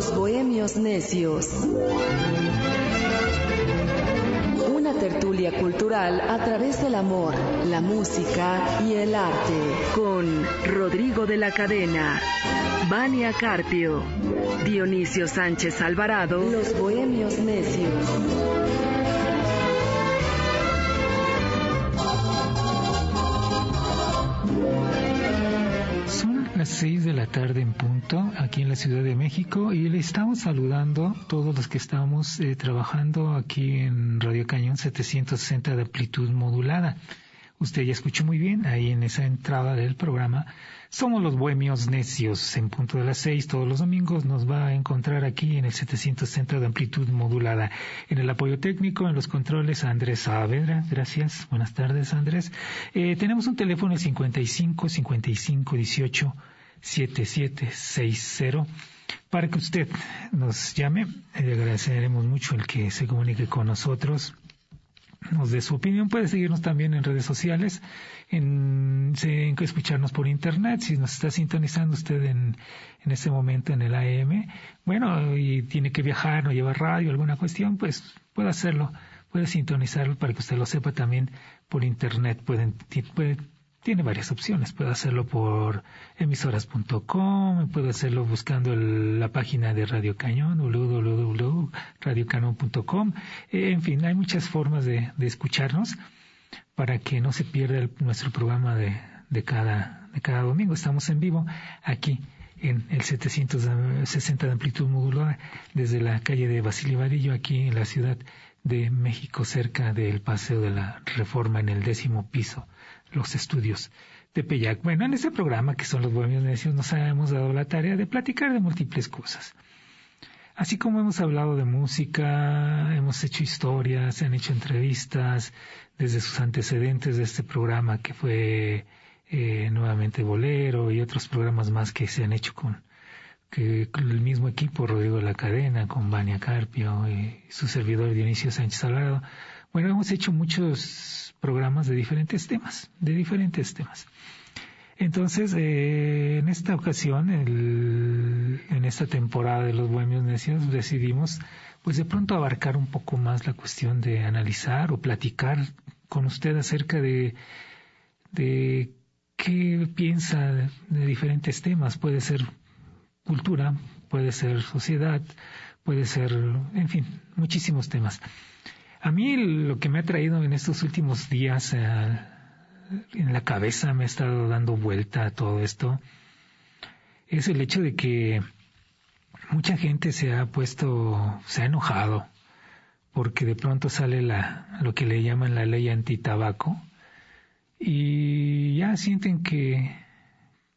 Los Bohemios Necios. Una tertulia cultural a través del amor, la música y el arte. Con Rodrigo de la Cadena, Vania Carpio, Dionisio Sánchez Alvarado. Los Bohemios Necios. Las seis de la tarde en punto aquí en la Ciudad de México y le estamos saludando todos los que estamos eh, trabajando aquí en Radio Cañón 760 de amplitud modulada. Usted ya escuchó muy bien ahí en esa entrada del programa. Somos los bohemios necios. En punto de las seis todos los domingos nos va a encontrar aquí en el 760 de amplitud modulada. En el apoyo técnico, en los controles, Andrés Saavedra. Gracias. Buenas tardes, Andrés. Eh, tenemos un teléfono el 55 55 18 7760 para que usted nos llame. Le agradeceremos mucho el que se comunique con nosotros nos dé su opinión. Puede seguirnos también en redes sociales, en, en, escucharnos por internet. Si nos está sintonizando usted en, en este momento en el AM, bueno, y tiene que viajar, no lleva radio, alguna cuestión, pues puede hacerlo, puede sintonizarlo para que usted lo sepa también por internet. Pueden, puede tiene varias opciones. Puede hacerlo por emisoras.com, puede hacerlo buscando la página de Radio Cañón, www.radiocanon.com. En fin, hay muchas formas de, escucharnos para que no se pierda nuestro programa de, de, cada, domingo. Estamos en vivo aquí en el 760 de amplitud modulada desde la calle de Basilio Vadillo, aquí en la ciudad de México, cerca del Paseo de la Reforma en el décimo piso los estudios de Peyac. Bueno, en este programa, que son los Bohemios Necios, nos hemos dado la tarea de platicar de múltiples cosas. Así como hemos hablado de música, hemos hecho historias, se han hecho entrevistas desde sus antecedentes de este programa que fue eh, nuevamente Bolero y otros programas más que se han hecho con, el mismo equipo, Rodrigo la Cadena, con Vania Carpio y su servidor Dionisio Sánchez Salgado. Bueno, hemos hecho muchos programas de diferentes temas, de diferentes temas. Entonces, eh, en esta ocasión, en esta temporada de los Bohemios Necios, decidimos, pues de pronto abarcar un poco más la cuestión de analizar o platicar con usted acerca de, de qué piensa de diferentes temas. Puede ser cultura, puede ser sociedad, puede ser, en fin, muchísimos temas. A mí lo que me ha traído en estos últimos días eh, en la cabeza, me ha estado dando vuelta a todo esto, es el hecho de que mucha gente se ha puesto, se ha enojado porque de pronto sale la, lo que le llaman la ley antitabaco y ya sienten que,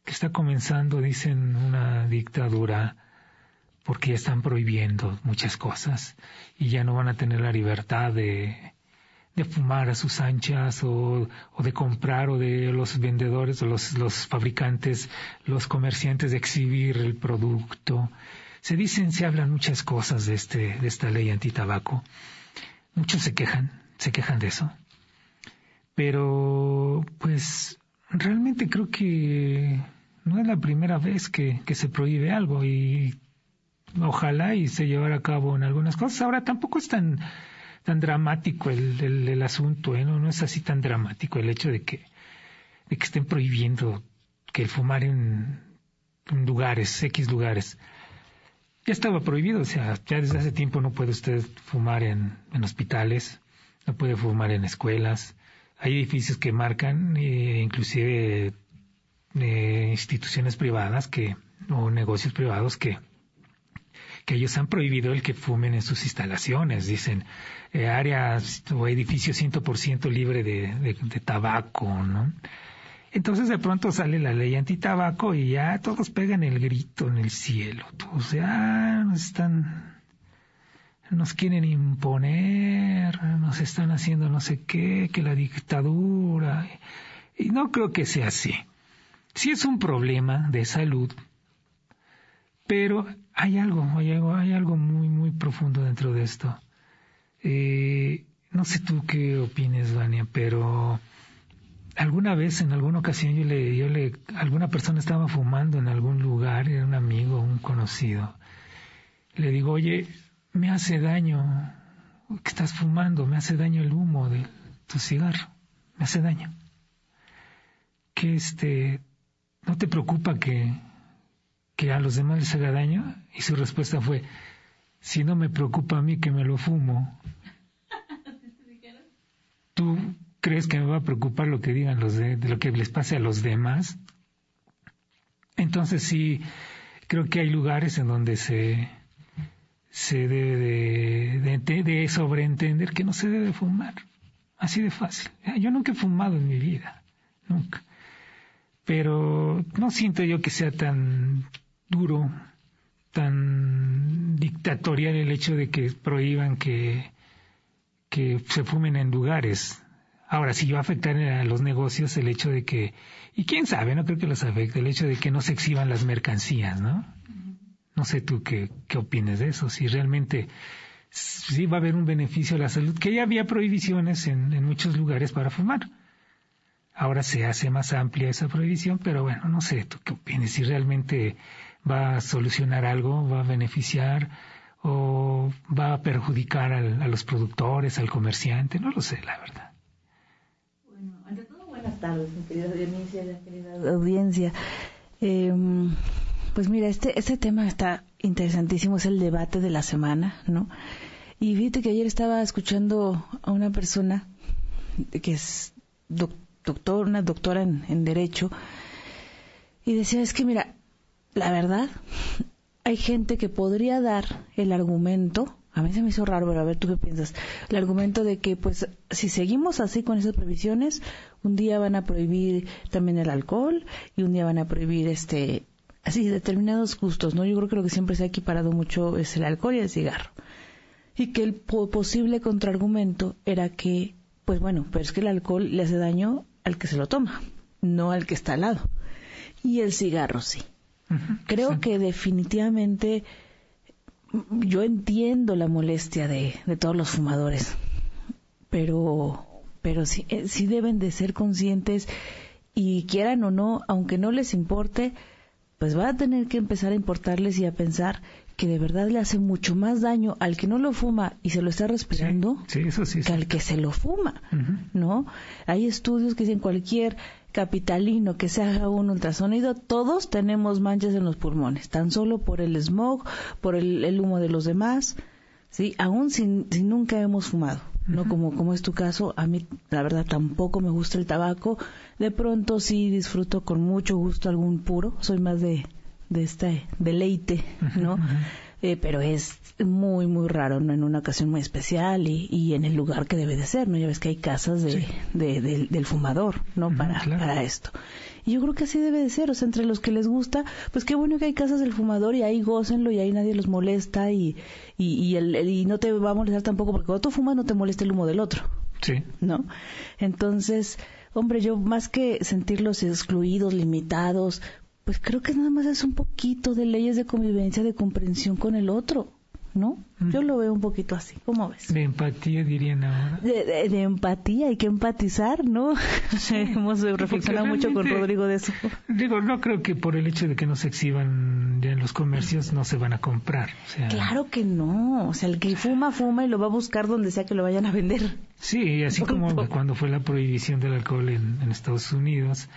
que está comenzando, dicen, una dictadura porque ya están prohibiendo muchas cosas y ya no van a tener la libertad de, de fumar a sus anchas o, o, de comprar o de los vendedores o los, los fabricantes, los comerciantes de exhibir el producto. Se dicen, se hablan muchas cosas de, este, de esta ley antitabaco. Muchos se quejan, se quejan de eso. Pero, pues, realmente creo que no es la primera vez que, que se prohíbe algo y ojalá y se llevara a cabo en algunas cosas. Ahora tampoco es tan tan dramático el, el, asunto, ¿eh? ¿no? no es así tan dramático el hecho de que de que estén prohibiendo que el fumar en, lugares, X lugares. Ya estaba prohibido, o sea, ya desde hace tiempo no puede usted fumar en, en hospitales, no puede fumar en escuelas. Hay edificios que marcan, eh, inclusive eh, instituciones privadas que o negocios privados que que ellos han prohibido el que fumen en sus instalaciones, dicen, eh, áreas o edificios 100% libre de, de, de tabaco, ¿no? Entonces de pronto sale la ley antitabaco y ya todos pegan el grito en el cielo. Todos ya nos están, nos quieren imponer, nos están haciendo no sé qué, que la dictadura. Y no creo que sea así. Si es un problema de salud, pero hay algo, hay algo, hay algo muy, muy profundo dentro de esto. Eh, no sé tú qué opines, Vania, pero alguna vez, en alguna ocasión, yo le, yo le, alguna persona estaba fumando en algún lugar, era un amigo, un conocido, Le digo, oye, me hace daño que estás fumando, me hace daño el humo de tu cigarro, me hace daño. Que este, ¿no te preocupa que, que a los demás les haga daño? Y su respuesta fue, si no me preocupa a mí que me lo fumo, ¿tú crees que me va a preocupar lo que digan los de, lo que les pase a los demás? Entonces sí, creo que hay lugares en donde se, se debe de, de, sobreentender que no se debe fumar. Así de fácil. Yo nunca he fumado en mi vida, nunca. Pero no siento yo que sea tan duro, tan dictatorial el hecho de que prohíban que, que se fumen en lugares. Ahora, si va a afectar a los negocios el hecho de que, y quién sabe, no creo que los afecte, el hecho de que no se exhiban las mercancías, ¿no? No sé tú qué, qué opines de eso, si realmente sí va a haber un beneficio a la salud, que ya había prohibiciones en, en muchos lugares para fumar. Ahora se hace más amplia esa prohibición, pero bueno, no sé, tú qué opinas, si realmente va a solucionar algo, va a beneficiar o va a perjudicar a los productores, al comerciante, no lo sé, la verdad. Bueno, ante todo, buenas tardes, mi querida Dionisio, querida audiencia. Eh, pues mira, este, este tema está interesantísimo, es el debate de la semana, ¿no? Y fíjate que ayer estaba escuchando a una persona que es doctor, una doctora en Derecho, y decía, es que mira, la verdad, hay gente que podría dar el argumento, a mí se me hizo raro, pero a ver tú qué piensas, el argumento de que pues si seguimos así con esas prohibiciones, un día van a prohibir también el alcohol y un día van a prohibir este así determinados gustos, ¿no? Yo creo que lo que siempre se ha equiparado mucho es el alcohol y el cigarro. Y que el posible contraargumento era que, pues bueno, pero es que el alcohol le hace daño al que se lo toma, no al que está al lado. Y el cigarro sí. Creo que definitivamente yo entiendo la molestia de, de todos los fumadores, pero, pero sí, eh, sí deben de ser conscientes y quieran o no, aunque no les importe, pues va a tener que empezar a importarles y a pensar que de verdad le hace mucho más daño al que no lo fuma y se lo está respirando que al que se lo fuma, ¿no? Hay estudios que dicen cualquier capitalino que se haga un ultrasonido, todos tenemos manchas en los pulmones, tan solo por el smog, por el, humo de los demás, ¿sí? Aún sin, si nunca hemos fumado. ¿no? Como, como es tu caso, a mí la verdad tampoco me gusta el tabaco. De pronto sí disfruto con mucho gusto algún puro, soy más de, de este deleite, ¿no? Eh, pero es muy, muy raro, ¿no? En una ocasión muy especial y, y, en el lugar que debe de ser, ¿no? Ya ves que hay casas de, del fumador, ¿no? para, para esto. Y yo creo que así debe de ser, o sea, entre los que les gusta, pues qué bueno que hay casas del fumador y ahí gócenlo y ahí nadie los molesta y, y, y, el, y no te va a molestar tampoco porque cuando tú fumas no te molesta el humo del otro. Sí. ¿No? Entonces, hombre, yo más que sentirlos excluidos, limitados, pues creo que nada más es un poquito de leyes de convivencia, de comprensión con el otro, ¿no? Yo lo veo un poquito así, ¿cómo ves? De empatía, dirían ahora. De, empatía, hay que empatizar, ¿no? Hemos reflexionado mucho con Rodrigo de eso. Digo, no creo que por el hecho de que no se exhiban en los comercios no se van a comprar. claro que no, o sea, el que fuma, fuma y lo va a buscar donde sea que lo vayan a vender. Sí, así como cuando fue la prohibición del alcohol en, en Estados Unidos,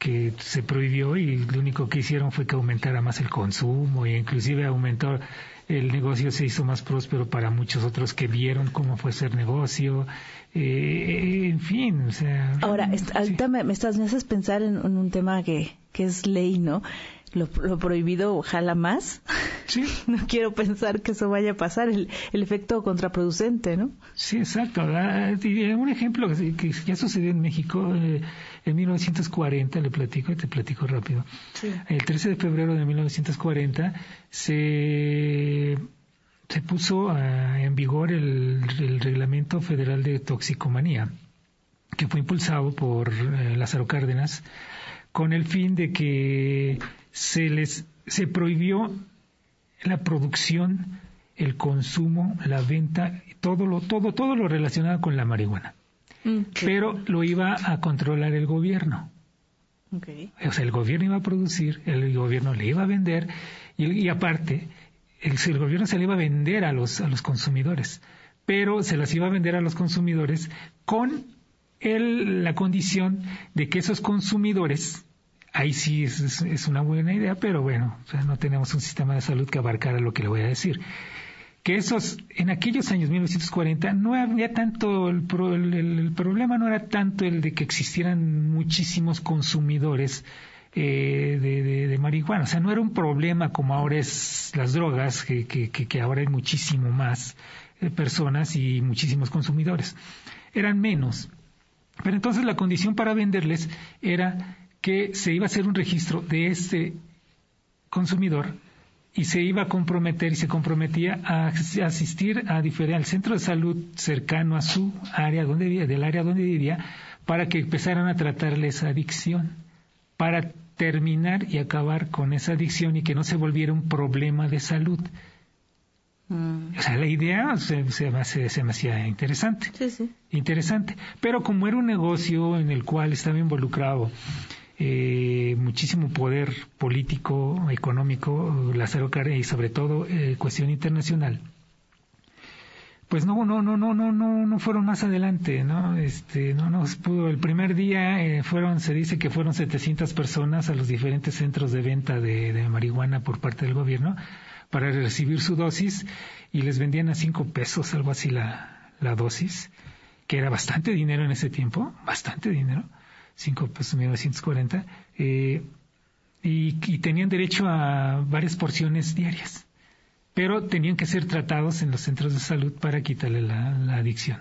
que se prohibió y lo único que hicieron fue que aumentara más el consumo e inclusive aumentó el negocio se hizo más próspero para muchos otros que vieron cómo fue ser negocio eh, en fin o sea ahora ahorita me, estás me haces pensar en, un tema que, que es ley no lo, prohibido ojalá más. Sí. no quiero pensar que eso vaya a pasar, el, el efecto contraproducente, ¿no? Sí, exacto. Un ejemplo que, ya sucedió en México eh, en 1940, le platico, te platico rápido. El 13 de febrero de 1940 se, se puso en vigor el, el, Reglamento Federal de Toxicomanía, que fue impulsado por eh, Lázaro Cárdenas con el fin de que se les se prohibió la producción, el consumo, la venta, todo lo todo todo lo relacionado con la marihuana. Mm, Pero lo iba a controlar el gobierno. O sea, el gobierno iba a producir, el gobierno le iba a vender y, aparte el, gobierno se le iba a vender a los, a los consumidores, pero se las iba a vender a los consumidores con el, la condición de que esos consumidores, ahí sí es, una buena idea, pero bueno, no tenemos un sistema de salud que abarcara lo que le voy a decir. Que esos, en aquellos años 1940, no había tanto, el, el problema no era tanto el de que existieran muchísimos consumidores eh, de, de, marihuana. O sea, no era un problema como ahora es las drogas, que, que, que ahora hay muchísimo más eh, personas y muchísimos consumidores. Eran menos. Pero entonces la condición para venderles era que se iba a hacer un registro de este consumidor y se iba a comprometer y se comprometía a asistir a al centro de salud cercano a su área donde vivía, del área donde vivía, para que empezaran a tratarle esa adicción para terminar y acabar con esa adicción y que no se volviera un problema de salud. Mm. O sea, la idea se, se, me hacía interesante. Sí, sí. Interesante. Pero como era un negocio en el cual estaba involucrado eh, muchísimo poder político, económico, Lázaro Cárdenas y sobre todo eh, cuestión internacional, pues no, no, no, no, no, no, no fueron más adelante, ¿no? Este, no nos pudo. El primer día eh, fueron, se dice que fueron 700 personas a los diferentes centros de venta de, marihuana por parte del gobierno para recibir su dosis y les vendían a cinco pesos, algo así la, la dosis, que era bastante dinero en ese tiempo, bastante dinero, cinco pesos 1940, eh, y, y tenían derecho a varias porciones diarias pero tenían que ser tratados en los centros de salud para quitarle la, adicción.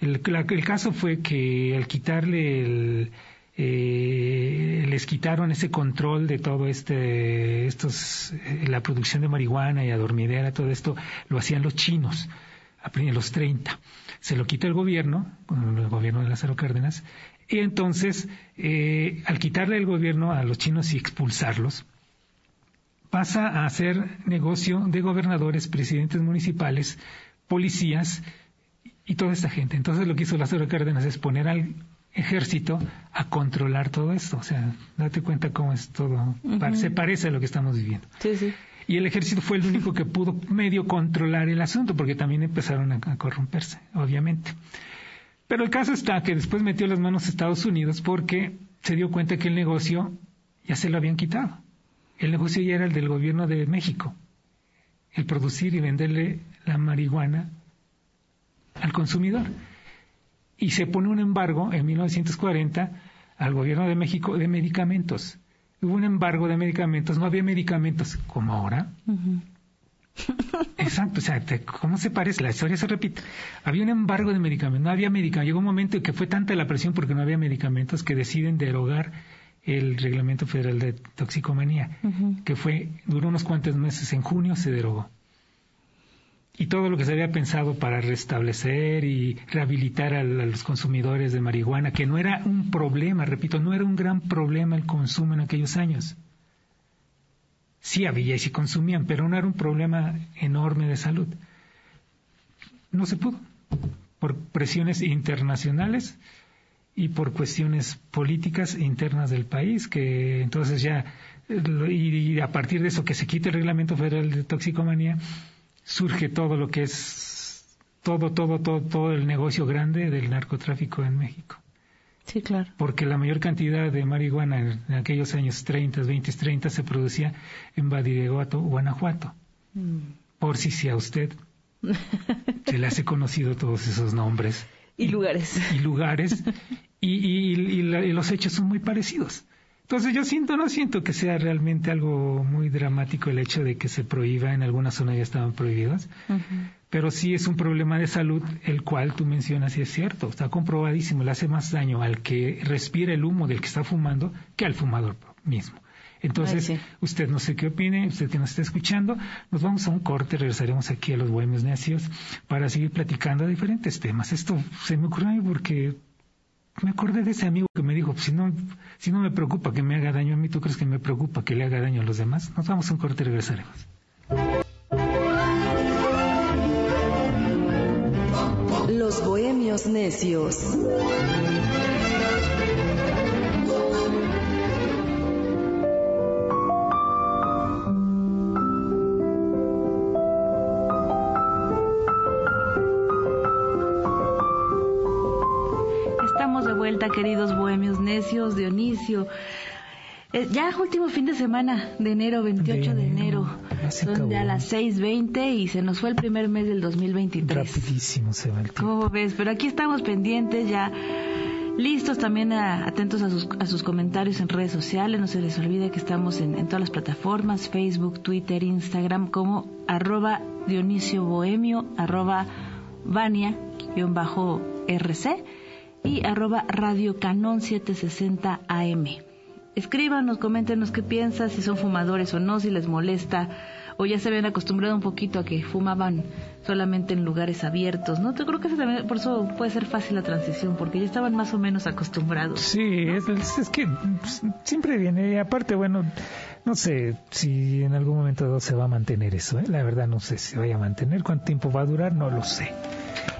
El, caso fue que al quitarle el, eh, les quitaron ese control de todo este, estos, eh, la producción de marihuana y adormidera, todo esto lo hacían los chinos en los 30. Se lo quita el gobierno, el gobierno de Lázaro Cárdenas, y entonces, eh, al quitarle el gobierno a los chinos y expulsarlos, pasa a hacer negocio de gobernadores, presidentes municipales, policías y toda esta gente. Entonces lo que hizo Lázaro Cárdenas es poner al ejército a controlar todo esto. O sea, date cuenta cómo es todo. Se parece a lo que estamos viviendo. Sí, sí. Y el ejército fue el único que pudo medio controlar el asunto, porque también empezaron a, a corromperse, obviamente. Pero el caso está que después metió las manos a Estados Unidos porque se dio cuenta que el negocio ya se lo habían quitado el negocio ya era el del gobierno de México, el producir y venderle la marihuana al consumidor. Y se pone un embargo en 1940 al gobierno de México de medicamentos. Hubo un embargo de medicamentos, no había medicamentos como ahora. Exacto, o sea, ¿cómo se parece? La historia se repite. Había un embargo de medicamentos, no había medicamentos. Llegó un momento en que fue tanta la presión porque no había medicamentos que deciden derogar el Reglamento Federal de Toxicomanía, que fue, duró unos cuantos meses, en junio se derogó. Y todo lo que se había pensado para restablecer y rehabilitar a, los consumidores de marihuana, que no era un problema, repito, no era un gran problema el consumo en aquellos años. Sí había y sí consumían, pero no era un problema enorme de salud. No se pudo, por presiones internacionales, y por cuestiones políticas internas del país, que entonces ya, y, a partir de eso que se quite el reglamento federal de toxicomanía, surge todo lo que es, todo, todo, todo, todo el negocio grande del narcotráfico en México. Sí, claro. Porque la mayor cantidad de marihuana en, aquellos años 30, 20, 30 se producía en Badiraguato, Guanajuato. Mm. Por si sea usted se le hace conocido todos esos nombres. Y lugares. Y lugares. y, los hechos son muy parecidos. Entonces yo siento, no siento que sea realmente algo muy dramático el hecho de que se prohíba, en algunas zonas ya estaban prohibidas, pero sí es un problema de salud el cual tú mencionas y es cierto, está comprobadísimo, le hace más daño al que respira el humo del que está fumando que al fumador mismo. Entonces, usted no sé qué opine, usted que nos está escuchando, nos vamos a un corte, regresaremos aquí a los Bohemios Necios para seguir platicando de diferentes temas. Esto se me ocurrió a mí porque me acordé de ese amigo que me dijo, si no, si no me preocupa que me haga daño a mí, ¿tú crees que me preocupa que le haga daño a los demás? Nos vamos a un corte y regresaremos. bohemios necios. Estamos de vuelta, queridos bohemios necios, Dionisio. Eh, ya último fin de semana de enero, 28 de, enero. Son ya las 6.20 y se nos fue el primer mes del 2023. Rapidísimo se va el tiempo. ¿Cómo ves? Pero aquí estamos pendientes ya. Listos también atentos a sus, a sus, comentarios en redes sociales. No se les olvide que estamos en, en todas las plataformas, Facebook, Twitter, Instagram, como arroba Dionisio Bohemio, arroba Vania-RC y arroba Radio Canon 760 AM. Escríbanos, coméntenos qué piensan, si son fumadores o no, si les molesta o ya se habían acostumbrado un poquito a que fumaban solamente en lugares abiertos, ¿no? Yo creo que por eso puede ser fácil la transición, porque ya estaban más o menos acostumbrados. Sí, es, es, que pues, siempre viene, y aparte, bueno, no sé si en algún momento se va a mantener eso, ¿eh? la verdad no sé si vaya a mantener, cuánto tiempo va a durar, no lo sé.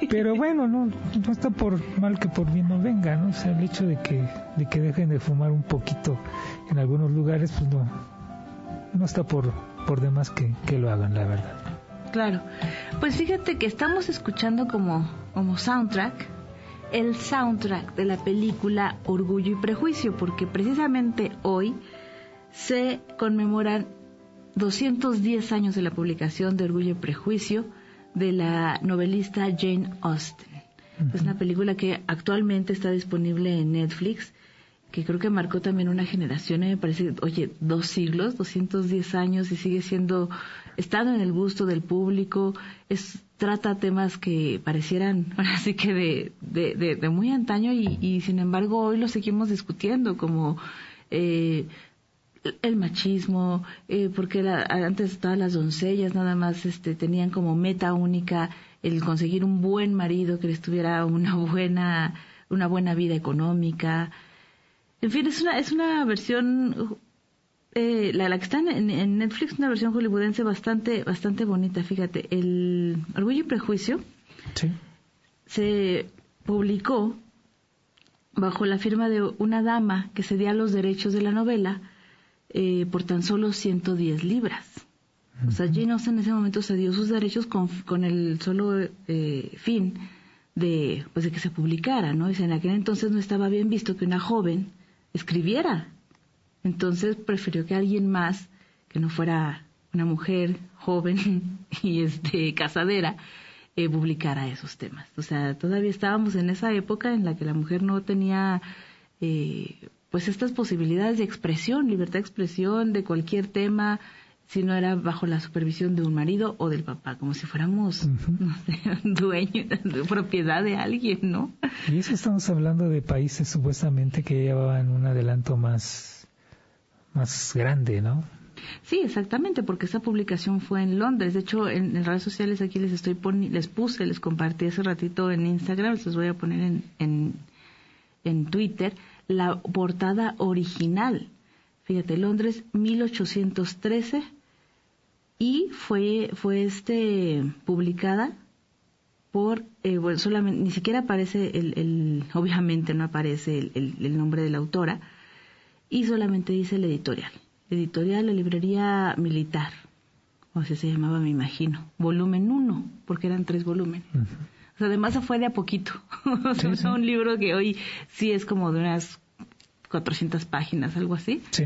Pero bueno, no, no está por mal que por bien no venga, ¿no? O sea, el hecho de que, de que dejen de fumar un poquito en algunos lugares, pues no, no está por, por demás que, que lo hagan, la verdad. Claro. Pues fíjate que estamos escuchando como, como soundtrack el soundtrack de la película Orgullo y Prejuicio, porque precisamente hoy se conmemoran 210 años de la publicación de Orgullo y Prejuicio, de la novelista Jane Austen. Es una película que actualmente está disponible en Netflix, que creo que marcó también una generación, me parece, oye, dos siglos, 210 años y sigue siendo, estado en el gusto del público, es, trata temas que parecieran así que de, de, de, muy antaño y, y, sin embargo hoy lo seguimos discutiendo como eh, el machismo, eh, porque antes todas las doncellas nada más este, tenían como meta única el conseguir un buen marido que les tuviera una buena, una buena vida económica. En fin, es una, es una versión, eh, la, la, que está en, en, Netflix, una versión hollywoodense bastante, bastante bonita. Fíjate, el Orgullo y Prejuicio se publicó bajo la firma de una dama que cedía los derechos de la novela eh, por tan solo 110 libras. O sea, Jane Austen en ese momento se dio sus derechos con, con el solo eh, fin de, pues, de que se publicara, ¿no? Y en aquel entonces no estaba bien visto que una joven escribiera. Entonces prefirió que alguien más, que no fuera una mujer joven y este casadera, eh, publicara esos temas. O sea, todavía estábamos en esa época en la que la mujer no tenía eh, pues estas posibilidades de expresión, libertad de expresión de cualquier tema, si no era bajo la supervisión de un marido o del papá, como si fuéramos dueños, de propiedad de alguien, ¿no? Y eso estamos hablando de países supuestamente que llevaban un adelanto más, más grande, ¿no? Sí, exactamente, porque esa publicación fue en Londres. De hecho, en, redes sociales aquí les estoy les puse, les compartí hace ratito en Instagram, les voy a poner en, en, en Twitter la portada original. Fíjate, Londres 1813 y fue fue este publicada por eh, bueno solamente ni siquiera aparece el, el obviamente no aparece el, el, nombre de la autora y solamente dice el editorial editorial la librería militar o así se llamaba me imagino volumen 1 porque eran tres volúmenes además se fue de a poquito. es un libro que hoy sí es como de unas 400 páginas, algo así. Sí.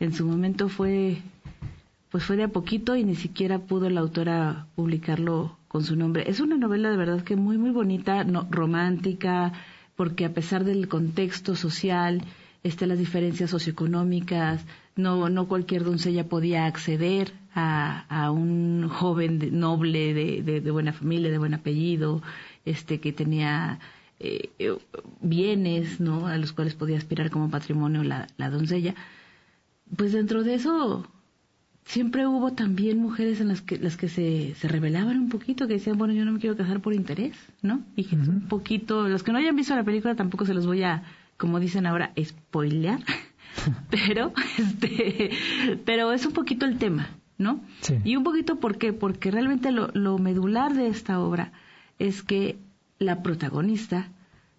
En su momento fue, pues fue de a poquito y ni siquiera pudo la autora publicarlo con su nombre. Es una novela de verdad que muy, muy bonita, no, romántica, porque a pesar del contexto social, este, las diferencias socioeconómicas, no, no cualquier doncella podía acceder a, a un joven noble de, de, de, buena familia, de buen apellido, este que tenía eh, bienes, ¿no? A los cuales podía aspirar como patrimonio la, la doncella. Pues dentro de eso siempre hubo también mujeres en las que las que se, se rebelaban un poquito, que decían, bueno, yo no me quiero casar por interés, ¿no? Y que un poquito, los que no hayan visto la película tampoco se los voy a, como dicen ahora, spoilear, pero, este, pero es un poquito el tema, ¿no? Y un poquito, ¿por qué? Porque realmente lo, lo medular de esta obra es que la protagonista,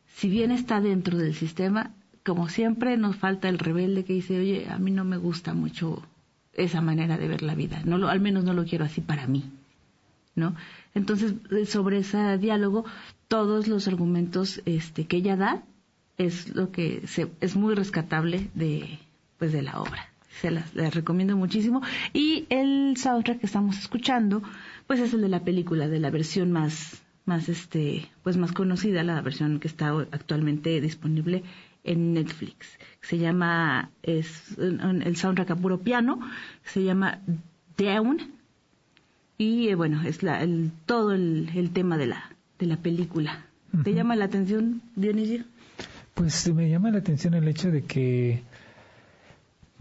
si bien está dentro del sistema, como siempre nos falta el rebelde que dice, oye, a mí no me gusta mucho esa manera de ver la vida, no lo, al menos no lo quiero así para mí, ¿no? Entonces, sobre ese diálogo, todos los argumentos este, que ella da es lo que se, es muy rescatable de, pues de la obra. Se las, recomiendo muchísimo. Y el soundtrack que estamos escuchando, pues es el de la película, de la versión más, más este, pues más conocida, la versión que está actualmente disponible en Netflix. Se llama, es el soundtrack a puro piano, se llama Down. Y eh, bueno, es la, el, todo el, el tema de la, de la película. ¿Te llama la atención, Dionisio? Pues me llama la atención el hecho de que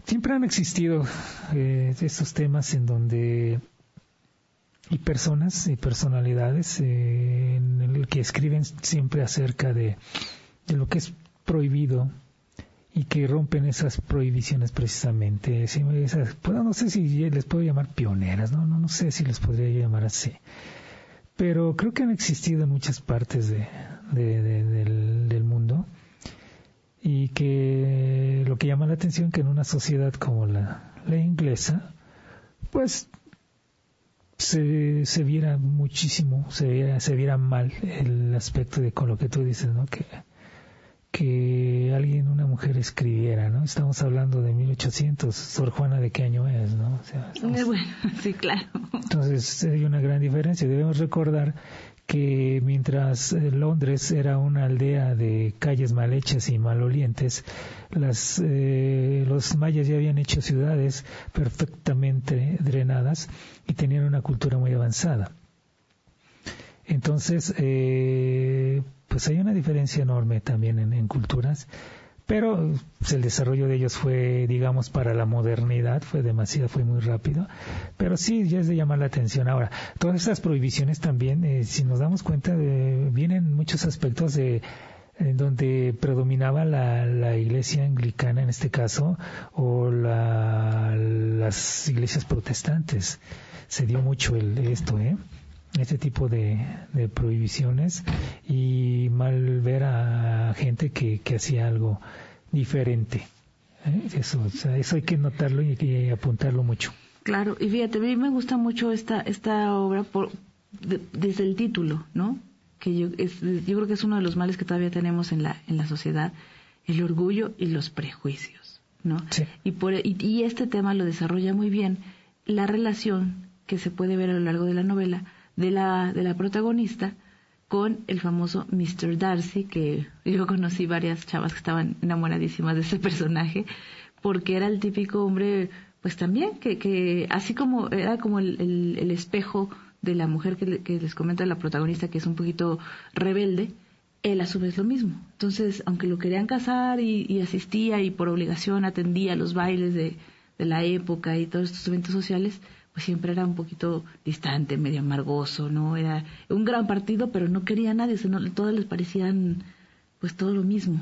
siempre han existido eh, estos temas en donde y personas y personalidades eh, en el que escriben siempre acerca de, de, lo que es prohibido y que rompen esas prohibiciones precisamente. Esas, no sé si les puedo llamar pioneras, ¿no? No, no sé si les podría llamar así. Pero creo que han existido en muchas partes de, del, del mundo y que lo que llama la atención que en una sociedad como la, la inglesa, pues se, se viera muchísimo, se viera, se viera mal el aspecto de con lo que tú dices, ¿no? Que, que alguien, una mujer escribiera, ¿no? Estamos hablando de 1800, Sor Juana de qué año es, ¿no? O sea, Bueno, sí, claro. Entonces hay una gran diferencia. Debemos recordar que mientras eh, Londres era una aldea de calles mal hechas y malolientes, las, eh, los mayas ya habían hecho ciudades perfectamente drenadas y tenían una cultura muy avanzada. Entonces, eh, pues hay una diferencia enorme también en culturas pero pues, el desarrollo de ellos fue, digamos, para la modernidad, fue demasiado, fue muy rápido, pero sí, ya es de llamar la atención. Ahora, todas estas prohibiciones también, eh, si nos damos cuenta, de, vienen muchos aspectos de donde predominaba la, la, iglesia anglicana en este caso o la, las iglesias protestantes. Se dio mucho el, esto, ¿eh? Este tipo de, de, prohibiciones y mal ver a gente que, que hacía algo diferente. ¿eh? Eso, eso hay que notarlo y hay que apuntarlo mucho. Claro, y fíjate, a mí me gusta mucho esta, esta obra por, desde el título, ¿no? Que yo, es, yo creo que es uno de los males que todavía tenemos en la, en la sociedad, el orgullo y los prejuicios, ¿no? Y, por, y, y este tema lo desarrolla muy bien la relación que se puede ver a lo largo de la novela de la, de la protagonista con el famoso Mr. Darcy, que yo conocí varias chavas que estaban enamoradísimas de ese personaje, porque era el típico hombre, pues también, que, que así como era como el, el, espejo de la mujer que, que, les comenta la protagonista, que es un poquito rebelde, él a su vez lo mismo. Entonces, aunque lo querían casar y, y asistía y por obligación atendía a los bailes de, de la época y todos estos eventos sociales, pues siempre era un poquito distante, medio amargoso, ¿no? Era un gran partido, pero no quería a nadie, sino, todos les parecían pues todo lo mismo.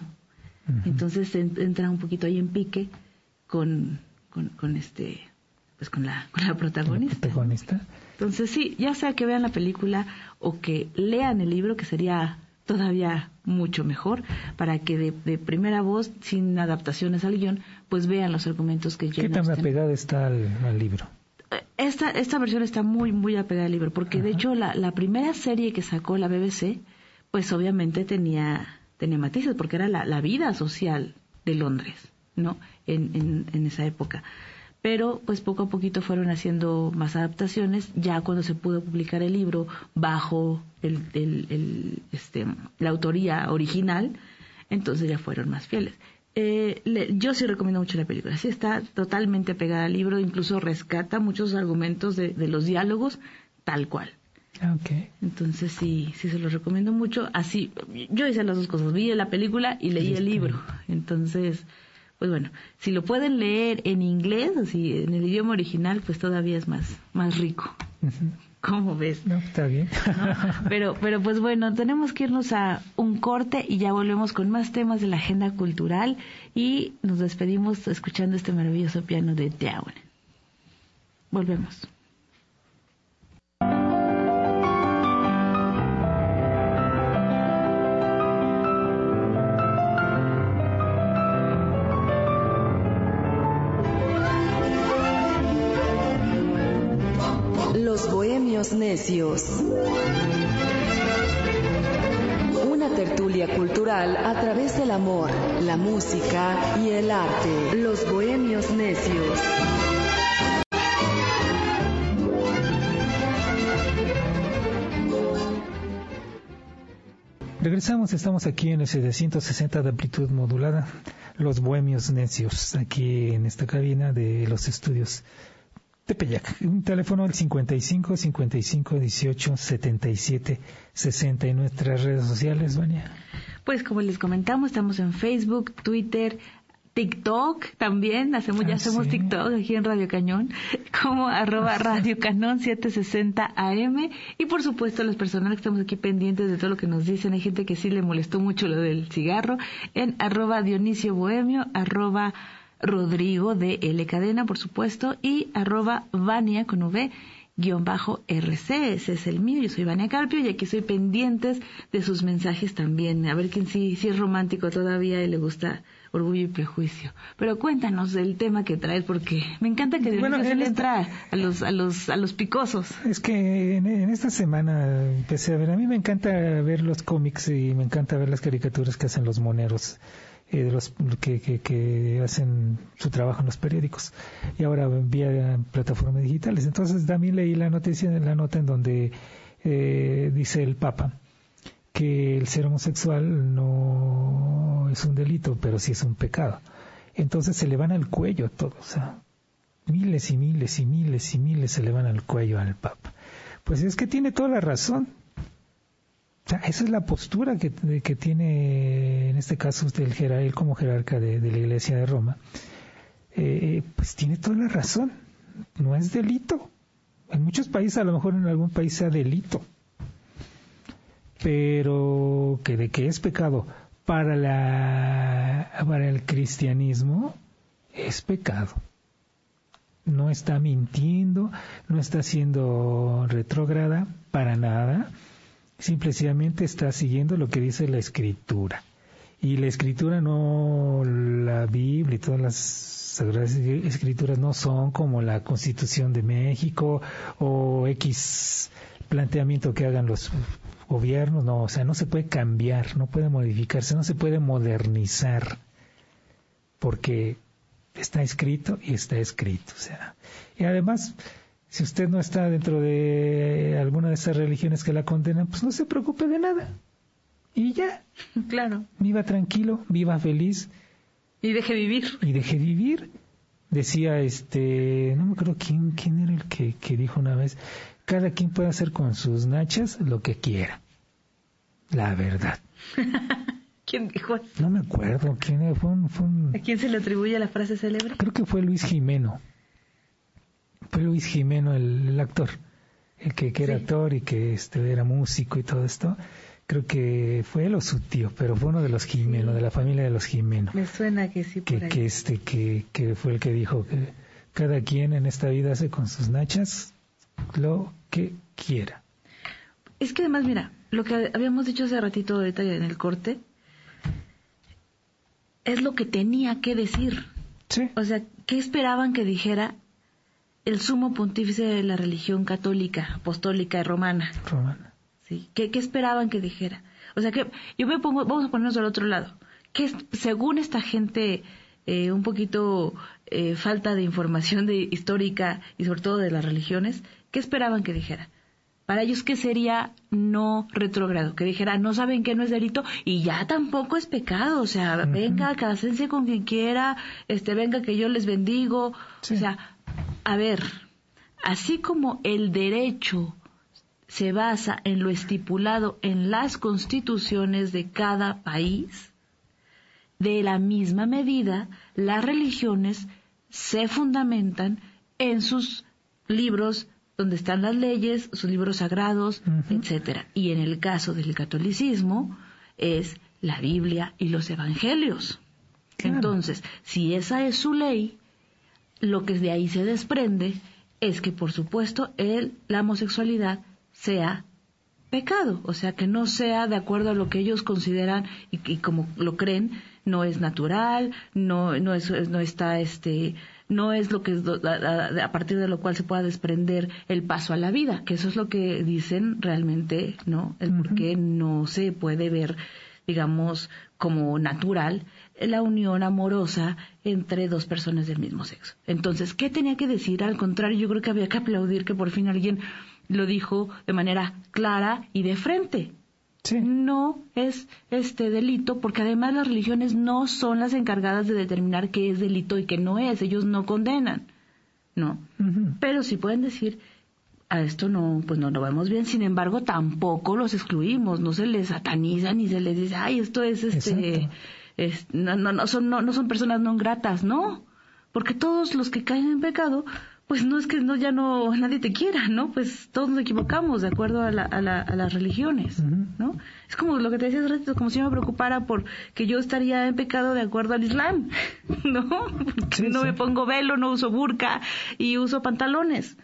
Entonces entra un poquito ahí en pique con, con, este pues con la, con la protagonista. protagonista. Entonces sí, ya sea que vean la película o que lean el libro, que sería todavía mucho mejor, para que de, de primera voz, sin adaptaciones al guion, pues vean los argumentos que ¿Qué tan apegada está al libro? Esta, esta versión está muy, muy apegada al libro, porque de hecho la, la, primera serie que sacó la BBC, pues obviamente tenía, tenía matices, porque era la, la vida social de Londres, ¿no? En, en, en, esa época. Pero pues poco a poquito fueron haciendo más adaptaciones, ya cuando se pudo publicar el libro bajo el, el, el este, la autoría original, entonces ya fueron más fieles. Eh, yo sí recomiendo mucho la película. Sí está totalmente pegada al libro, incluso rescata muchos argumentos de, los diálogos tal cual. Okay. Entonces sí, sí se los recomiendo mucho. Así, yo hice las dos cosas, vi la película y leí el libro. Entonces, pues bueno, si lo pueden leer en inglés, así en el idioma original, pues todavía es más, más rico. ¿Cómo ves? No, está bien. Pero, pero pues bueno, tenemos que irnos a un corte y ya volvemos con más temas de la agenda cultural y nos despedimos escuchando este maravilloso piano de Down. Volvemos. Los bohemios necios. Una tertulia cultural a través del amor, la música y el arte. Los Bohemios Necios. Regresamos, estamos aquí en el 760 de amplitud modulada, los bohemios necios, aquí en esta cabina de los estudios Tepeyac. Un teléfono al 55 55 18 77 60 en nuestras redes sociales, Vania. Pues como les comentamos, estamos en Facebook, Twitter, TikTok también, hacemos, ya ah, hacemos TikTok aquí en Radio Cañón, como arroba Radio Cañón 760 AM. Y por supuesto, las personas que estamos aquí pendientes de todo lo que nos dicen, hay gente que sí le molestó mucho lo del cigarro, en arroba Dionisio Bohemio, arroba Rodrigo de L Cadena, por supuesto, y arroba Vania con V guion bajo RC, ese es el mío, yo soy Vania Carpio y aquí soy pendientes de sus mensajes también, a ver quién sí, sí es romántico todavía y le gusta orgullo y prejuicio. Pero cuéntanos del tema que traes porque me encanta que bueno, se le entra a los, a los, a los picosos. Es que en, esta semana empecé a ver, a mí me encanta ver los cómics y me encanta ver las caricaturas que hacen los moneros. Eh, de los que, que, hacen su trabajo en los periódicos y ahora vía plataformas digitales. Entonces también leí la noticia, la nota en donde eh, dice el Papa que el ser homosexual no es un delito, pero sí es un pecado. Entonces se le van al cuello a todos, o sea, miles y miles y miles y miles se le van al cuello al Papa. Pues es que tiene toda la razón. Esa es la postura que, que tiene, en este caso, usted, el él como jerarca de, la Iglesia de Roma. Eh, pues tiene toda la razón. No es delito. En muchos países, a lo mejor en algún país sea delito, pero que de que es pecado para la para el cristianismo es pecado. No está mintiendo, no está siendo retrógrada para nada, simplemente está siguiendo lo que dice la escritura. Y la escritura no, la Biblia y todas las sagradas escrituras no son como la Constitución de México o X planteamiento que hagan los gobiernos, no, o sea, no se puede cambiar, no puede modificarse, no se puede modernizar, porque está escrito y está escrito, o sea, y además, si usted no está dentro de alguna de esas religiones que la condenan, pues no se preocupe de nada. Y ya. Claro. Viva tranquilo, viva feliz. Y deje vivir. Y deje vivir. Decía este, no me acuerdo quién, quién era el que, que dijo una vez, cada quien puede hacer con sus nachas lo que quiera. La verdad. ¿Quién dijo? No me acuerdo quién fue, ¿A quién se le atribuye la frase célebre? Creo que fue Luis Jimeno. Fue Luis Jimeno el, actor, el que, era actor y que este, era músico y todo esto. Creo que fue él o su tío, pero fue uno de los Jimeno, de la familia de los Jimeno. Me suena que sí. que, que este, que, que fue el que dijo que cada quien en esta vida hace con sus nachas lo que quiera. Es que además, mira, lo que habíamos dicho hace ratito ahorita en el corte, es lo que tenía que decir. Sí. O sea, ¿qué esperaban que dijera el sumo pontífice de la religión católica, apostólica y romana? Romana. Sí. ¿Qué, esperaban que dijera? O sea, que yo me pongo, vamos a ponernos al otro lado. Que según esta gente eh, un poquito eh, falta de información de, histórica y sobre todo de las religiones, ¿Qué esperaban que dijera? Para ellos, ¿qué sería no retrógrado? Que dijera, no saben que no es delito y ya tampoco es pecado. O sea, venga, cásense con quien quiera, este, venga que yo les bendigo. O sea, a ver, así como el derecho se basa en lo estipulado en las constituciones de cada país, de la misma medida, las religiones se fundamentan en sus libros donde están las leyes, sus libros sagrados, etcétera. Y en el caso del catolicismo es la Biblia y los evangelios. Entonces, si esa es su ley, lo que de ahí se desprende es que, por supuesto, el, la homosexualidad sea pecado, o sea, que no sea de acuerdo a lo que ellos consideran y, y como lo creen, no es natural, no, no, es, no está este, no es lo que a, partir de lo cual se pueda desprender el paso a la vida, que eso es lo que dicen realmente, ¿no? El por qué no se puede ver digamos, como natural la unión amorosa entre dos personas del mismo sexo. Entonces, ¿qué tenía que decir? Al contrario, yo creo que había que aplaudir que por fin alguien lo dijo de manera clara y de frente. No es este delito porque además las religiones no son las encargadas de determinar qué es delito y qué no es, ellos no condenan, ¿no? Pero sí pueden decir a esto no, pues no lo vemos bien, sin embargo tampoco los excluimos, no se les sataniza ni se les dice, ay, esto es este, no, no, no, son, no, no son personas no gratas, no, porque todos los que caen en pecado pues no es que no ya no nadie te quiera, ¿no? Pues todos nos equivocamos de acuerdo a, la, a, la, a las religiones, ¿no? Es como lo que te decía hace rato, como si yo me preocupara por que yo estaría en pecado de acuerdo al Islam, ¿no? Porque no me pongo velo, no uso burka y uso pantalones.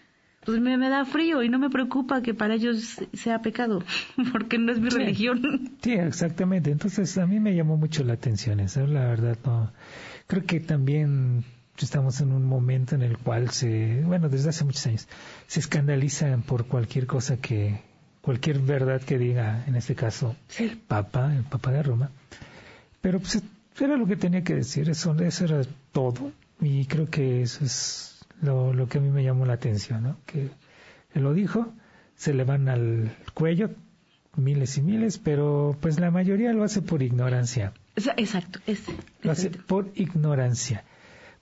Pues me, me, da frío y no me preocupa que para ellos sea pecado, porque no es mi religión. Sí, exactamente. Entonces a mí me llamó mucho la atención eso, la verdad no. Creo que también estamos en un momento en el cual se, bueno, desde hace muchos años, se escandalizan por cualquier cosa que, cualquier verdad que diga, en este caso, el Papa, el Papa de Roma. Pero pues era lo que tenía que decir, eso, eso era todo. Y creo que eso es lo, lo que a mí me llamó la atención, ¿no? Que él lo dijo, se le van al cuello miles y miles, pero pues la mayoría lo hace por ignorancia. Exacto, es, lo hace por ignorancia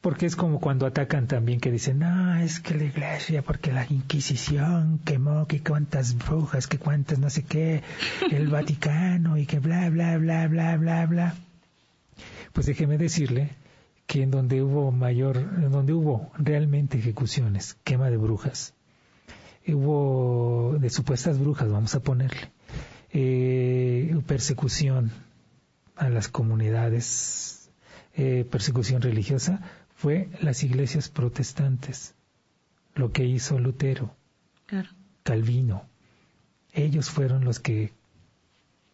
porque es como cuando atacan también que dicen, no, es que la iglesia, porque la Inquisición quemó, que cuántas brujas, que cuántas no sé qué, el Vaticano y que bla, bla, bla, bla, bla, bla. Pues déjeme decirle que en donde hubo mayor, en donde hubo realmente ejecuciones, quema de brujas, hubo de supuestas brujas, vamos a ponerle, eh, persecución a las comunidades, eh, persecución religiosa, fue las iglesias protestantes, lo que hizo Lutero, Calvino. Ellos fueron los que,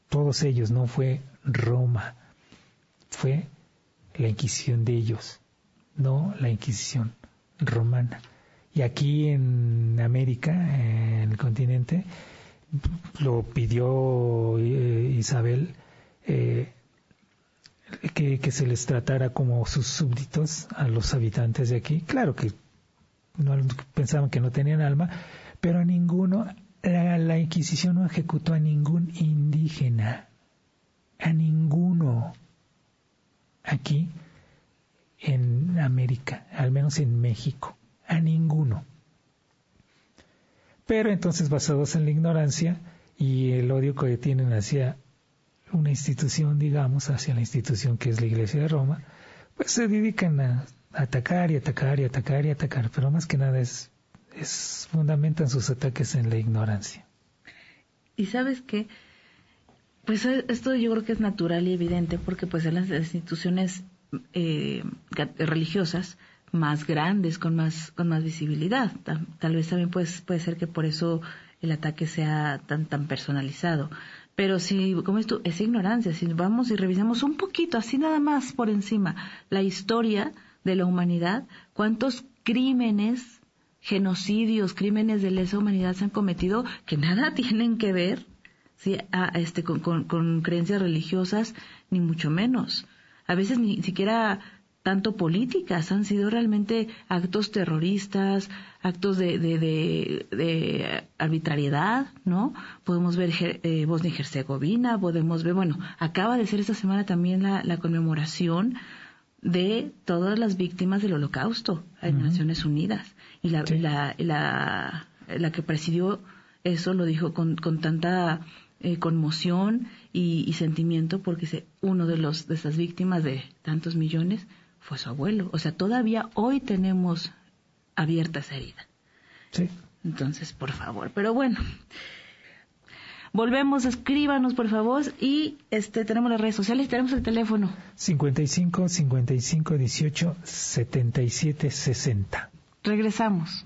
todos ellos, no fue Roma, fue la Inquisición de ellos, no la Inquisición romana. Y aquí en América, en el continente, lo pidió eh, Isabel eh, que, se les tratara como sus súbditos a los habitantes de aquí. Claro que no, pensaban que no tenían alma, pero a ninguno, la, la Inquisición no ejecutó a ningún indígena, a ninguno aquí en América, al menos en México, a ninguno. Pero entonces basados en la ignorancia y el odio que tienen hacia una institución, digamos, hacia la institución que es la Iglesia de Roma, pues se dedican a atacar y atacar y atacar y atacar, pero más que nada es, es fundamentan sus ataques en la ignorancia. Y sabes qué, pues eh, esto yo creo que es natural y evidente porque pues en las instituciones eh, religiosas más grandes, con más, con más visibilidad. Tal, vez también pues, puede ser que por eso el ataque sea tan, tan personalizado. Pero si, como es tú, es ignorancia, si vamos y revisamos un poquito, así nada más por encima, la historia de la humanidad, cuántos crímenes, genocidios, crímenes de lesa humanidad se han cometido que nada tienen que ver ¿sí? a, este, con, con creencias religiosas, ni mucho menos. A veces ni siquiera tanto políticas, han sido realmente actos terroristas, actos de, de, arbitrariedad, ¿no? Podemos ver eh, Bosnia y Herzegovina, podemos ver, bueno, acaba de ser esta semana también la, la conmemoración de todas las víctimas del holocausto en Naciones Unidas. Y la, la, la, la, que presidió eso lo dijo con, con tanta eh, conmoción y, y, sentimiento porque uno de los de esas víctimas de tantos millones fue su abuelo. O sea, todavía hoy tenemos abierta esa herida. Sí. Entonces, por favor. Pero bueno, volvemos, escríbanos por favor y este tenemos las redes sociales, tenemos el teléfono. 55 55 18 77 60. Regresamos.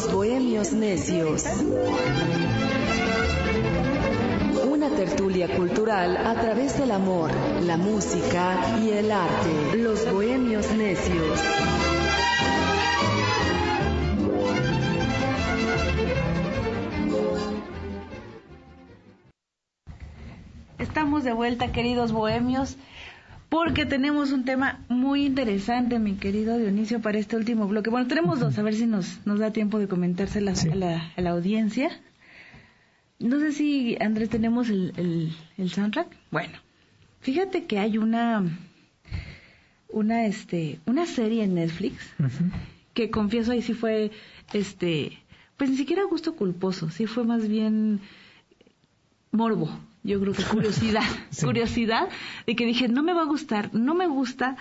Los Bohemios Necios. Una tertulia cultural a través del amor, la música y el arte. Los Bohemios Necios. Estamos de vuelta, queridos bohemios porque tenemos un tema muy interesante, mi querido Dionisio, para este último bloque. Bueno, tenemos dos, a ver si nos, nos da tiempo de comentárselas a, la, a la audiencia. No sé si, Andrés, tenemos el, el, soundtrack. Bueno, fíjate que hay una una este una serie en Netflix que confieso ahí sí fue este pues ni siquiera gusto culposo sí fue más bien morbo yo creo que curiosidad curiosidad de que dije no me va a gustar no me gusta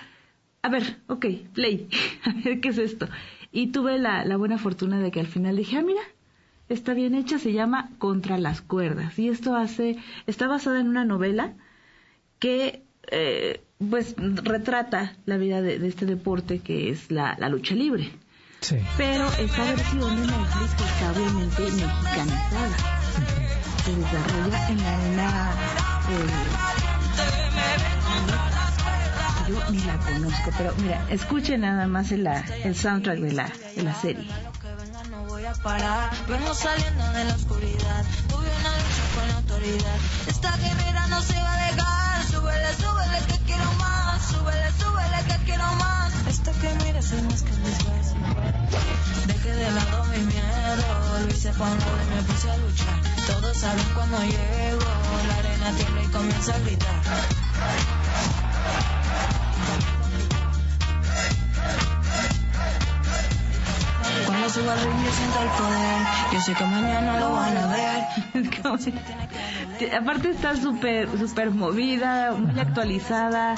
a ver ok play a ver qué es esto y tuve la, la buena fortuna de que al final dije ah mira está bien hecha, se llama Contra las cuerdas. Y esto hace, está basada en una novela que eh, pues retrata la vida de, este deporte que es la, lucha libre. Sí. Pero esta versión de Netflix está obviamente mexicanizada. Se desarrolla en la arena. Eh, yo ni la conozco, pero mira, escuchen nada más el, el soundtrack de la, de la serie. Vengo saliendo de la oscuridad. Tuve una lucha la autoridad. Esta guerrera no se va a dejar. Súbele que quiero más. Esto que miras es más que un disfraz. Dejé de lado mi miedo. Lo hice cuando me puse a luchar. Todos saben cuando llego. La arena tiembla y comienza a gritar. Yo siento el poder. Yo sé que mañana lo van a ver. Aparte está súper súper movida, muy actualizada.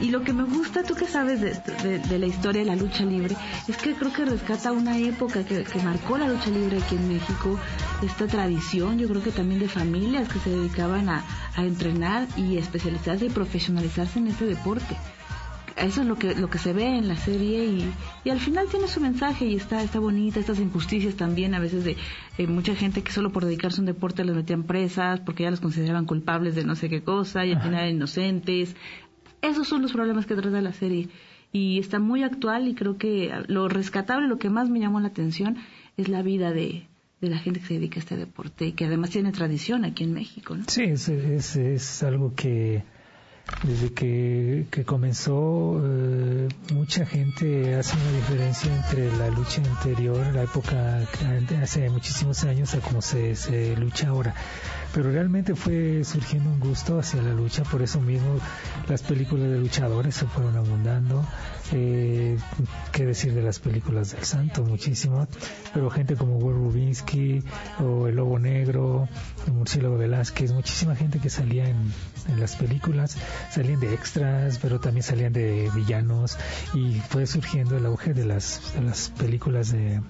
Y lo que me gusta, tú que sabes de, de, la historia de la lucha libre, es que creo que rescata una época que, que marcó la lucha libre aquí en México, esta tradición, yo creo que también de familias que se dedicaban a, a entrenar y especializarse y profesionalizarse en este deporte eso es lo que lo que se ve en la serie y, y al final tiene su mensaje y está está bonita estas injusticias también a veces de mucha gente que solo por dedicarse a un deporte les metían presas porque ya los consideraban culpables de no sé qué cosa y al final eran inocentes esos son los problemas que trata la serie y está muy actual y creo que lo rescatable lo que más me llamó la atención es la vida de, de la gente que se dedica a este deporte y que además tiene tradición aquí en México. ¿no? Sí, es, es, es algo que desde que, que comenzó, eh, mucha gente hace una diferencia entre la lucha anterior, la época hace muchísimos años, a cómo se, se lucha ahora. Pero realmente fue surgiendo un gusto hacia la lucha, por eso mismo las películas de luchadores se fueron abundando, eh, qué decir de las películas del santo, muchísimo, pero gente como Will Rubinsky o El Lobo Negro, el Murciélago Velázquez, muchísima gente que salía en, las películas, salían de extras, pero también salían de villanos y fue surgiendo el auge de las, de las películas de,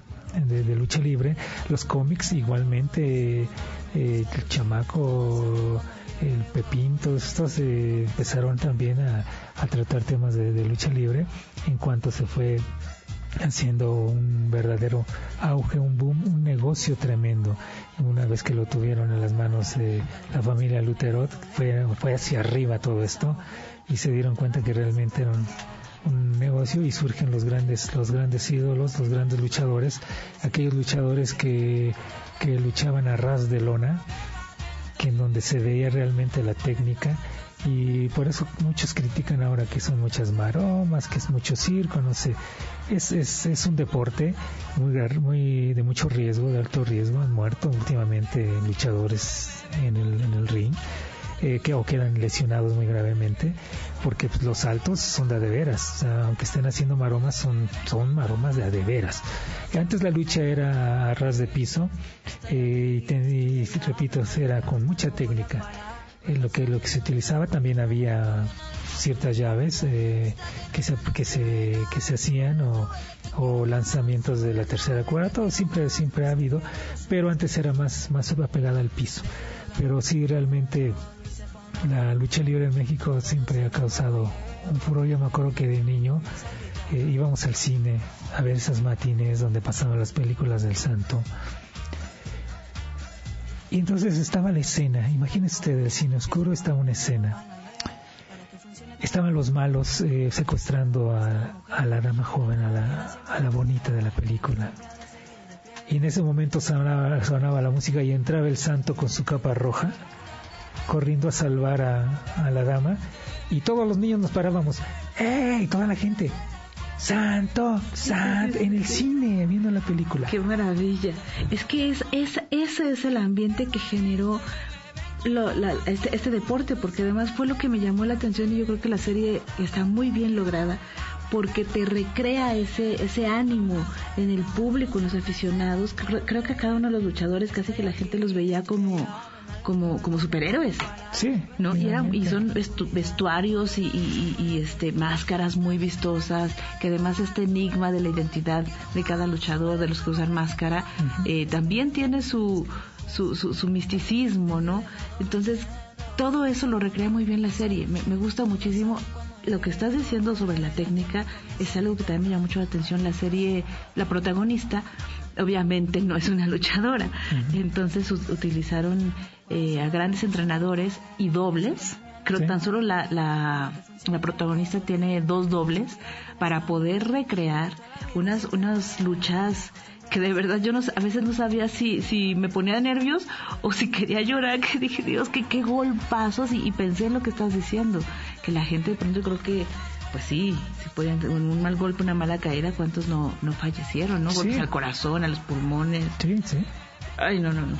de, lucha libre, los cómics igualmente eh, el chamaco, el Pepín, todos estos eh, empezaron también a, tratar temas de, lucha libre. En cuanto se fue haciendo un verdadero auge, un boom, un negocio tremendo. Una vez que lo tuvieron en las manos de la familia Luterot, fue, fue hacia arriba todo esto y se dieron cuenta que realmente eran un negocio y surgen los grandes los grandes ídolos los grandes luchadores aquellos luchadores que que luchaban a ras de lona, que en donde se veía realmente la técnica y por eso muchos critican ahora que son muchas maromas, que es mucho circo, no sé. Es, es, es un deporte muy, de mucho riesgo, de alto riesgo. Han muerto últimamente luchadores en el, en el ring eh, que o quedan lesionados muy gravemente porque pues, los saltos son de de veras aunque estén haciendo maromas son son maromas de de veras antes la lucha era a ras de piso eh, y, repito era con mucha técnica eh, lo que lo que se utilizaba también había ciertas llaves que se que se que se hacían o, o lanzamientos de la tercera cuerda todo siempre siempre ha habido pero antes era más más apegada al piso pero sí realmente la lucha libre en México siempre ha causado un furor. Yo me acuerdo que de niño eh, íbamos al cine a ver esas matines donde pasaban las películas del santo. Y entonces estaba la escena, imagínese usted, el cine oscuro estaba una escena. Estaban los malos eh, secuestrando a, la dama joven, a la, a bonita de la película. Y en ese momento sonaba, sonaba la música y entraba el santo con su capa roja corriendo a salvar a, la dama y todos los niños nos parábamos. ¡Ey! Toda la gente. Santo, santo, en el cine, viendo la película. Qué maravilla. Es que es, es, ese es el ambiente que generó este, este, deporte, porque además fue lo que me llamó la atención y yo creo que la serie está muy bien lograda porque te recrea ese, ese ánimo en el público, en los aficionados. Creo, que a cada uno de los luchadores casi que la gente los veía como, como, como superhéroes. Sí. ¿no? Y, y son vestuarios y, este, máscaras muy vistosas, que además este enigma de la identidad de cada luchador, de los que usan máscara, eh, también tiene su, su, su, misticismo, ¿no? Entonces, todo eso lo recrea muy bien la serie. Me, me gusta muchísimo lo que estás diciendo sobre la técnica es algo que también me llama mucho la atención. La serie, la protagonista, obviamente no es una luchadora. Entonces utilizaron eh, a grandes entrenadores y dobles. Creo que tan solo la, la, la, protagonista tiene dos dobles para poder recrear unas, unas luchas que de verdad yo no, a veces no sabía si, si me ponía nervios o si quería llorar, que dije, Dios, que qué golpazos, y, y pensé en lo que estás diciendo, que la gente de pronto creo que pues sí, si pueden un mal golpe, una mala caída, ¿cuántos no, no fallecieron, no? Golpes al corazón, a los pulmones. Sí, sí. Ay, no, no, no.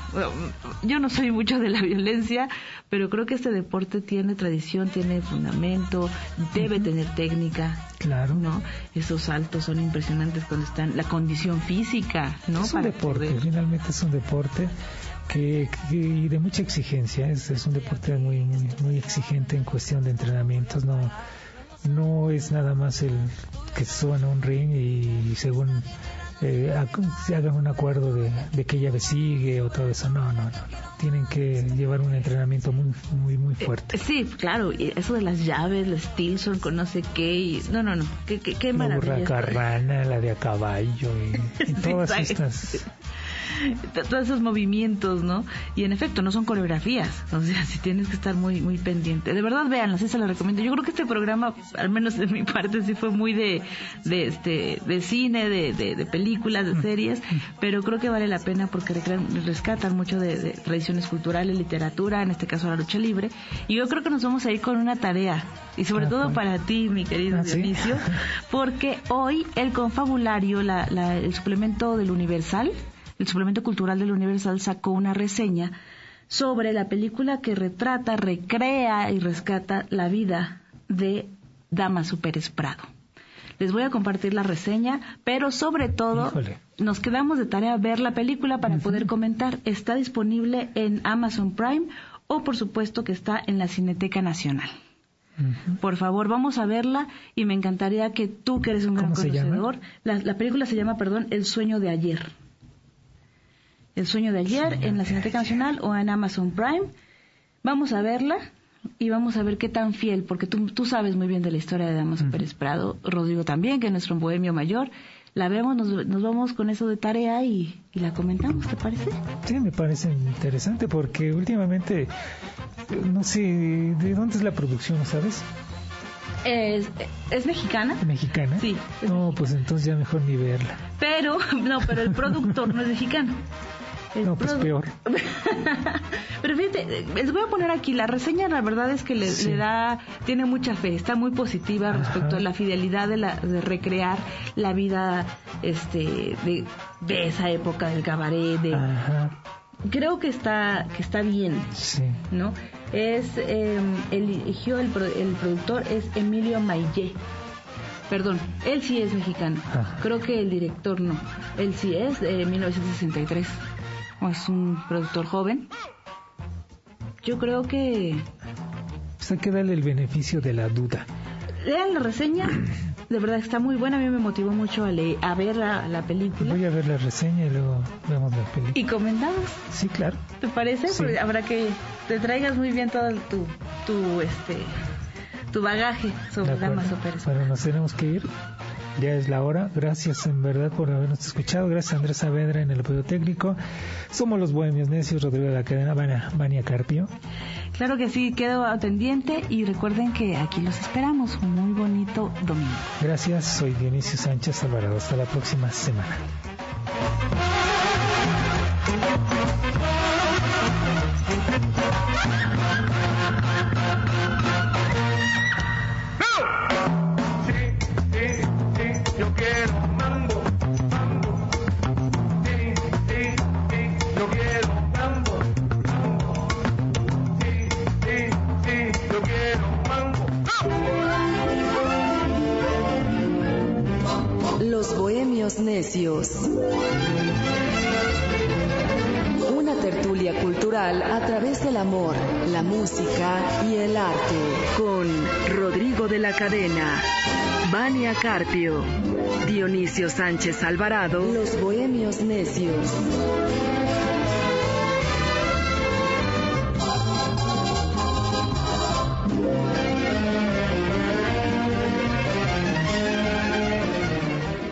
Yo no soy mucho de la violencia, pero creo que este deporte tiene tradición, tiene fundamento, debe tener técnica. Claro. ¿No? Esos saltos son impresionantes cuando están, la condición física, ¿no? Es un deporte, finalmente es un deporte que, y de mucha exigencia, es, es un deporte muy, muy, muy exigente en cuestión de entrenamientos, no no es nada más el que se suban a un ring y según eh, se hagan un acuerdo de, que ella sigue o todo eso. No, no, no, Tienen que llevar un entrenamiento muy, muy, muy fuerte. Eh, sí, claro. Y eso de las llaves, los Stilson con no sé qué. Y, no, no, no. Qué, qué, qué La burra carrana, la de a caballo y, todas estas todos esos movimientos, ¿no? Y en efecto, no son coreografías, o sea, si tienes que estar muy muy pendiente. De verdad, véanlo, sí se lo recomiendo. Yo creo que este programa, al menos de mi parte, sí fue muy de, de, este, de cine, de, de, películas, de series, pero creo que vale la pena porque rescatan mucho de, tradiciones culturales, literatura, en este caso la lucha libre, y yo creo que nos vamos a ir con una tarea, y sobre ah, todo para ti, mi querido ¿Ah, Dionisio, porque hoy el confabulario, la, la, el suplemento del Universal, el suplemento cultural del Universal sacó una reseña sobre la película que retrata, recrea y rescata la vida de Damaso Pérez Prado. Les voy a compartir la reseña, pero sobre todo nos quedamos de tarea ver la película para poder comentar. Está disponible en Amazon Prime o por supuesto que está en la Cineteca Nacional. Por favor, vamos a verla y me encantaría que tú, que eres un gran conocedor, la, la película se llama, perdón, El sueño de ayer. El sueño de ayer en la Cineteca Nacional o en Amazon Prime. Vamos a verla y vamos a ver qué tan fiel, porque tú, tú sabes muy bien de la historia de Damaso Pérez Prado, Rodrigo también, que es nuestro bohemio mayor. La vemos, nos, nos vamos con eso de tarea y, la comentamos, ¿te parece? Sí, me parece interesante porque últimamente, no sé, ¿de dónde es la producción, sabes? Es, es, mexicana. ¿Mexicana? Sí. No, pues entonces ya mejor ni verla. Pero, no, pero el productor no es mexicano no, pues peor. Pero fíjate, les voy a poner aquí, la reseña la verdad es que le, da, tiene mucha fe, está muy positiva respecto a la fidelidad de, la, de recrear la vida este de, de esa época del cabaret, de... Creo que está, que está bien, sí. ¿no? Es, eh, eligió el, el productor es Emilio Maillé. Perdón, él sí es mexicano. Creo que el director no. Él sí es de 1963 es un productor joven. Yo creo que... Pues hay que darle el beneficio de la duda. Lean la reseña, de verdad está muy buena, a mí me motivó mucho a, a ver la, película. Voy a ver la reseña y luego vemos la película. ¿Y comentamos? Sí, claro. ¿Te parece? habrá que te traigas muy bien todo tu, tu, este, tu bagaje sobre Damaso Pérez. Bueno, nos tenemos que ir ya es la hora. Gracias en verdad por habernos escuchado. Gracias a Andrés Saavedra en el apoyo técnico. Somos los Bohemios Necios, Rodrigo de la Cadena, Vania, Carpio. Claro que sí, quedo atendiente y recuerden que aquí los esperamos. Un muy bonito domingo. Gracias, soy Dionisio Sánchez Alvarado. Hasta la próxima semana. Necios. Una tertulia cultural a través del amor, la música y el arte. Con Rodrigo de la Cadena, Vania Carpio, Dionisio Sánchez Alvarado, Los Bohemios Necios.